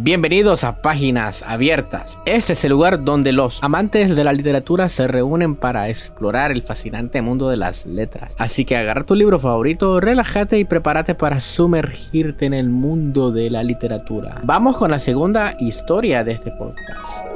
Bienvenidos a Páginas Abiertas. Este es el lugar donde los amantes de la literatura se reúnen para explorar el fascinante mundo de las letras. Así que agarra tu libro favorito, relájate y prepárate para sumergirte en el mundo de la literatura. Vamos con la segunda historia de este podcast.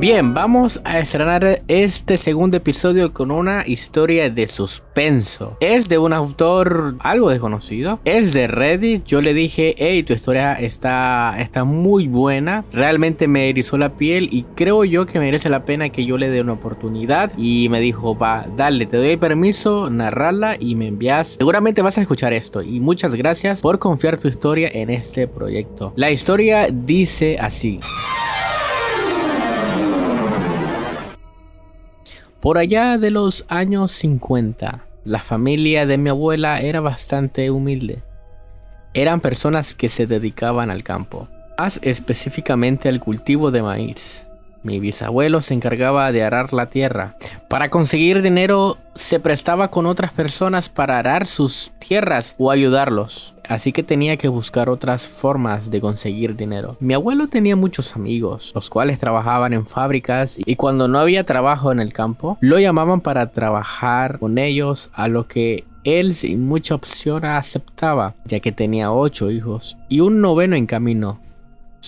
Bien, vamos a estrenar este segundo episodio con una historia de suspenso. Es de un autor algo desconocido. Es de Reddit. Yo le dije, hey, tu historia está, está muy buena. Realmente me erizó la piel y creo yo que merece la pena que yo le dé una oportunidad. Y me dijo, va, dale, te doy permiso, narrarla y me envías. Seguramente vas a escuchar esto. Y muchas gracias por confiar tu historia en este proyecto. La historia dice así. Por allá de los años 50, la familia de mi abuela era bastante humilde. Eran personas que se dedicaban al campo, más específicamente al cultivo de maíz. Mi bisabuelo se encargaba de arar la tierra. Para conseguir dinero se prestaba con otras personas para arar sus tierras o ayudarlos. Así que tenía que buscar otras formas de conseguir dinero. Mi abuelo tenía muchos amigos, los cuales trabajaban en fábricas y cuando no había trabajo en el campo, lo llamaban para trabajar con ellos a lo que él sin mucha opción aceptaba, ya que tenía ocho hijos y un noveno en camino.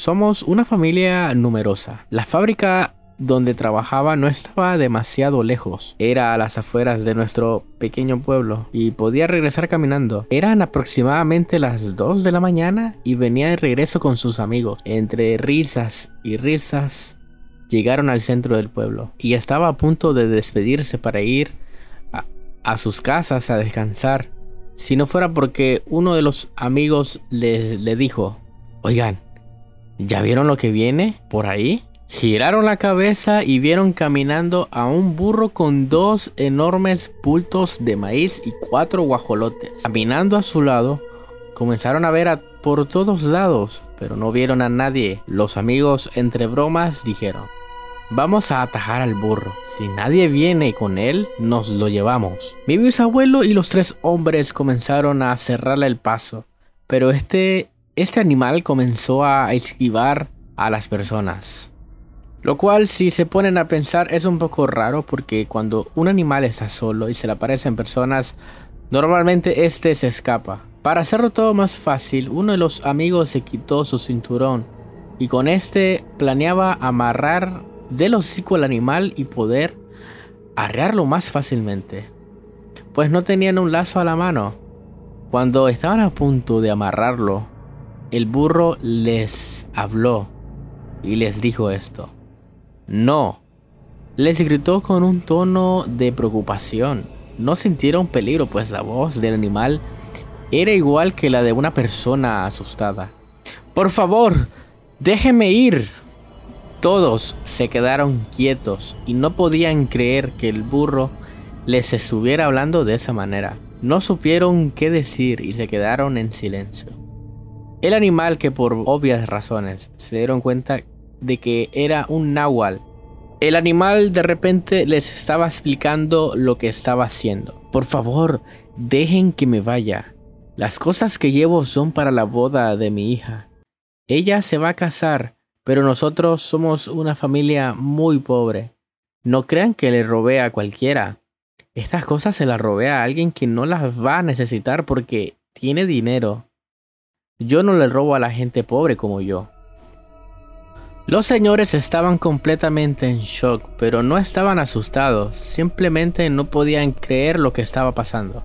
Somos una familia numerosa. La fábrica donde trabajaba no estaba demasiado lejos. Era a las afueras de nuestro pequeño pueblo y podía regresar caminando. Eran aproximadamente las 2 de la mañana y venía de regreso con sus amigos. Entre risas y risas llegaron al centro del pueblo y estaba a punto de despedirse para ir a, sus casas a descansar. Si no fuera porque uno de los amigos les le dijo, oigan, ¿Ya vieron lo que viene por ahí? Giraron la cabeza y vieron caminando a un burro con dos enormes bultos de maíz y cuatro guajolotes. Caminando a su lado, comenzaron a ver a por todos lados, pero no vieron a nadie. Los amigos, entre bromas, dijeron, Vamos a atajar al burro. Si nadie viene con él, nos lo llevamos. Mi bisabuelo y los tres hombres comenzaron a cerrarle el paso, pero este este animal comenzó a esquivar a las personas. Lo cual si se ponen a pensar es un poco raro porque cuando un animal está solo y se le aparecen personas, normalmente este se escapa. Para hacerlo todo más fácil, uno de los amigos se quitó su cinturón y con este planeaba amarrar del hocico al animal y poder arrearlo más fácilmente. Pues no tenían un lazo a la mano. Cuando estaban a punto de amarrarlo, el burro les habló y les dijo esto. No. Les gritó con un tono de preocupación. No sintieron peligro, pues la voz del animal era igual que la de una persona asustada. Por favor, déjeme ir. Todos se quedaron quietos y no podían creer que el burro les estuviera hablando de esa manera. No supieron qué decir y se quedaron en silencio. El animal que por obvias razones se dieron cuenta de que era un náhuatl. El animal de repente les estaba explicando lo que estaba haciendo. Por favor, dejen que me vaya. Las cosas que llevo son para la boda de mi hija. Ella se va a casar, pero nosotros somos una familia muy pobre. No crean que le robé a cualquiera. Estas cosas se las robé a alguien que no las va a necesitar porque tiene dinero. Yo no le robo a la gente pobre como yo. Los señores estaban completamente en shock, pero no estaban asustados, simplemente no podían creer lo que estaba pasando.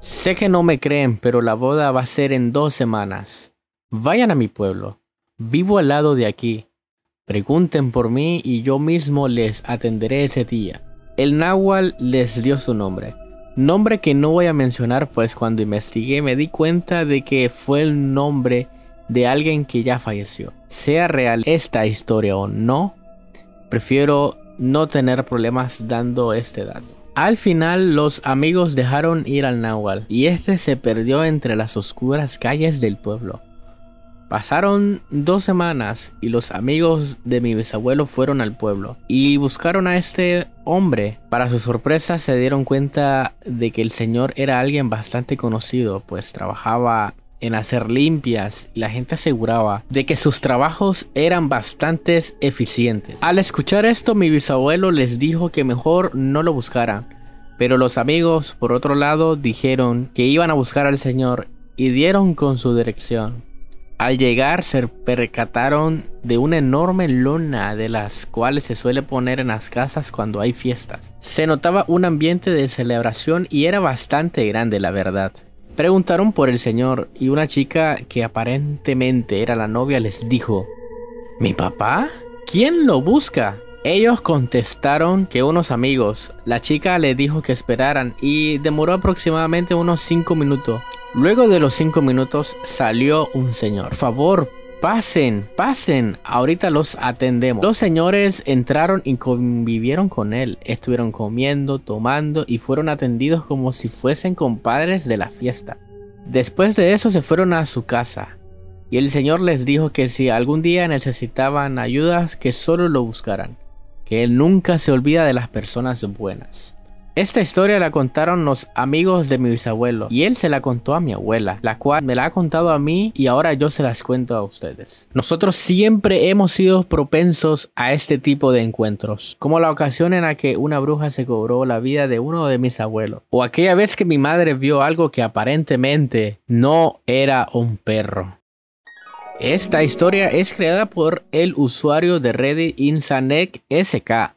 Sé que no me creen, pero la boda va a ser en dos semanas. Vayan a mi pueblo. Vivo al lado de aquí. Pregunten por mí y yo mismo les atenderé ese día. El náhuatl les dio su nombre. Nombre que no voy a mencionar pues cuando investigué me di cuenta de que fue el nombre de alguien que ya falleció. Sea real esta historia o no, prefiero no tener problemas dando este dato. Al final los amigos dejaron ir al Nahual y este se perdió entre las oscuras calles del pueblo. Pasaron dos semanas y los amigos de mi bisabuelo fueron al pueblo y buscaron a este hombre. Para su sorpresa se dieron cuenta de que el señor era alguien bastante conocido, pues trabajaba en hacer limpias y la gente aseguraba de que sus trabajos eran bastante eficientes. Al escuchar esto mi bisabuelo les dijo que mejor no lo buscaran, pero los amigos por otro lado dijeron que iban a buscar al señor y dieron con su dirección. Al llegar se percataron de una enorme lona de las cuales se suele poner en las casas cuando hay fiestas. Se notaba un ambiente de celebración y era bastante grande la verdad. Preguntaron por el señor y una chica que aparentemente era la novia les dijo, ¿Mi papá? ¿Quién lo busca? Ellos contestaron que unos amigos. La chica le dijo que esperaran y demoró aproximadamente unos 5 minutos. Luego de los cinco minutos salió un señor. Por favor, pasen, pasen. Ahorita los atendemos. Los señores entraron y convivieron con él. Estuvieron comiendo, tomando y fueron atendidos como si fuesen compadres de la fiesta. Después de eso se fueron a su casa. Y el señor les dijo que si algún día necesitaban ayuda, que solo lo buscaran. Que él nunca se olvida de las personas buenas. Esta historia la contaron los amigos de mi bisabuelo y él se la contó a mi abuela, la cual me la ha contado a mí y ahora yo se las cuento a ustedes. Nosotros siempre hemos sido propensos a este tipo de encuentros, como la ocasión en la que una bruja se cobró la vida de uno de mis abuelos, o aquella vez que mi madre vio algo que aparentemente no era un perro. Esta historia es creada por el usuario de Reddit Insanek SK